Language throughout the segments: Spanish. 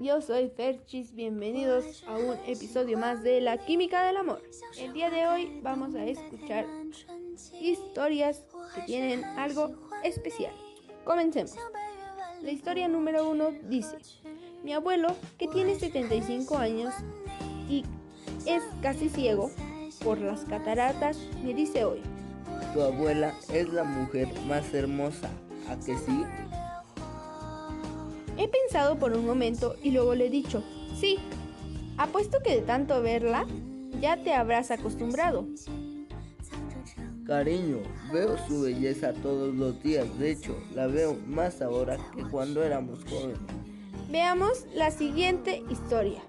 Yo soy Ferchis, bienvenidos a un episodio más de La Química del Amor. El día de hoy vamos a escuchar historias que tienen algo especial. Comencemos. La historia número uno dice, mi abuelo, que tiene 75 años y es casi ciego por las cataratas, me dice hoy. Tu abuela es la mujer más hermosa, ¿a que sí? He pensado por un momento y luego le he dicho, sí, apuesto que de tanto verla ya te habrás acostumbrado. Cariño, veo su belleza todos los días, de hecho, la veo más ahora que cuando éramos jóvenes. Veamos la siguiente historia.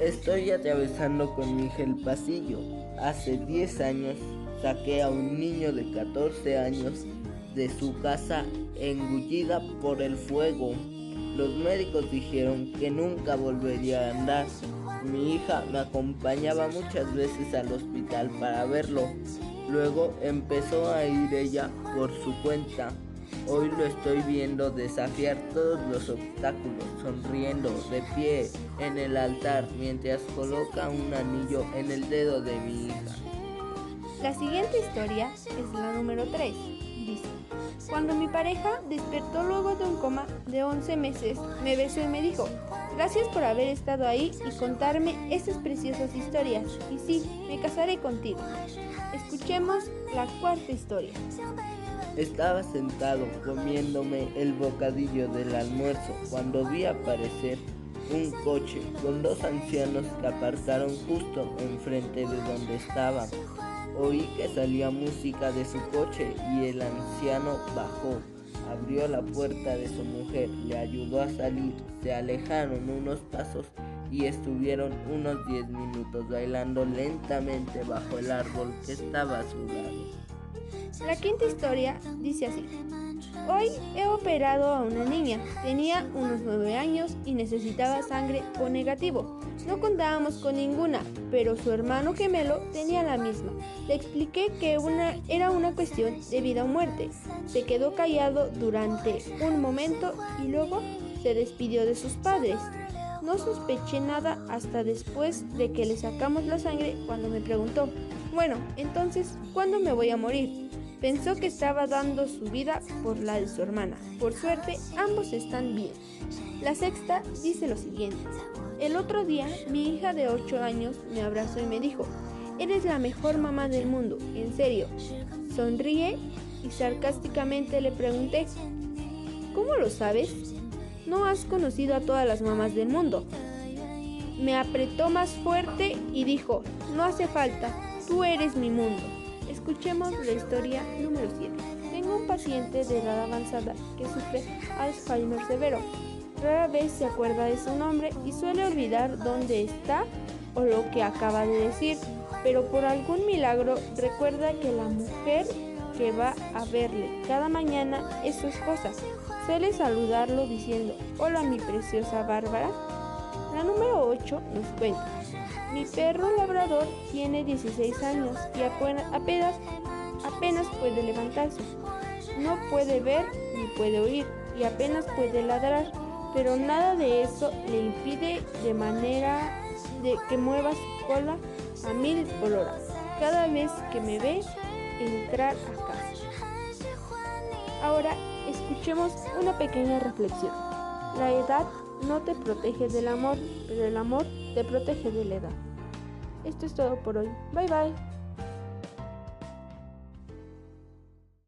Estoy atravesando con mi hija el pasillo. Hace 10 años saqué a un niño de 14 años de su casa engullida por el fuego. Los médicos dijeron que nunca volvería a andar. Mi hija me acompañaba muchas veces al hospital para verlo. Luego empezó a ir ella por su cuenta. Hoy lo estoy viendo desafiar todos los obstáculos, sonriendo de pie en el altar mientras coloca un anillo en el dedo de mi hija. La siguiente historia es la número 3. Dice, cuando mi pareja despertó luego de un coma de 11 meses, me besó y me dijo, gracias por haber estado ahí y contarme esas preciosas historias. Y sí, me casaré contigo. Escuchemos la cuarta historia. Estaba sentado comiéndome el bocadillo del almuerzo cuando vi aparecer un coche con dos ancianos que apartaron justo enfrente de donde estaba. Oí que salía música de su coche y el anciano bajó, abrió la puerta de su mujer, le ayudó a salir, se alejaron unos pasos y estuvieron unos 10 minutos bailando lentamente bajo el árbol que estaba a su lado. La quinta historia dice así. Hoy he operado a una niña. Tenía unos 9 años y necesitaba sangre O negativo. No contábamos con ninguna, pero su hermano gemelo tenía la misma. Le expliqué que una, era una cuestión de vida o muerte. Se quedó callado durante un momento y luego se despidió de sus padres. No sospeché nada hasta después de que le sacamos la sangre cuando me preguntó, bueno, entonces, ¿cuándo me voy a morir? Pensó que estaba dando su vida por la de su hermana. Por suerte, ambos están bien. La sexta dice lo siguiente. El otro día, mi hija de 8 años me abrazó y me dijo, eres la mejor mamá del mundo, en serio. Sonríe y sarcásticamente le pregunté, ¿cómo lo sabes? No has conocido a todas las mamás del mundo. Me apretó más fuerte y dijo, no hace falta, tú eres mi mundo. Escuchemos la historia número 7. Tengo un paciente de edad avanzada que sufre Alzheimer severo. Rara vez se acuerda de su nombre y suele olvidar dónde está o lo que acaba de decir, pero por algún milagro recuerda que la mujer que va a verle cada mañana es su esposa. Suele saludarlo diciendo, hola mi preciosa Bárbara. La número 8 nos cuenta. Mi perro labrador tiene 16 años y apenas, puede levantarse. No puede ver ni puede oír y apenas puede ladrar, pero nada de eso le impide de manera de que mueva su cola a mil por cada vez que me ve entrar a casa. Ahora escuchemos una pequeña reflexión. La edad no te protege del amor, pero el amor te protege de la edad. Esto es todo por hoy. Bye bye.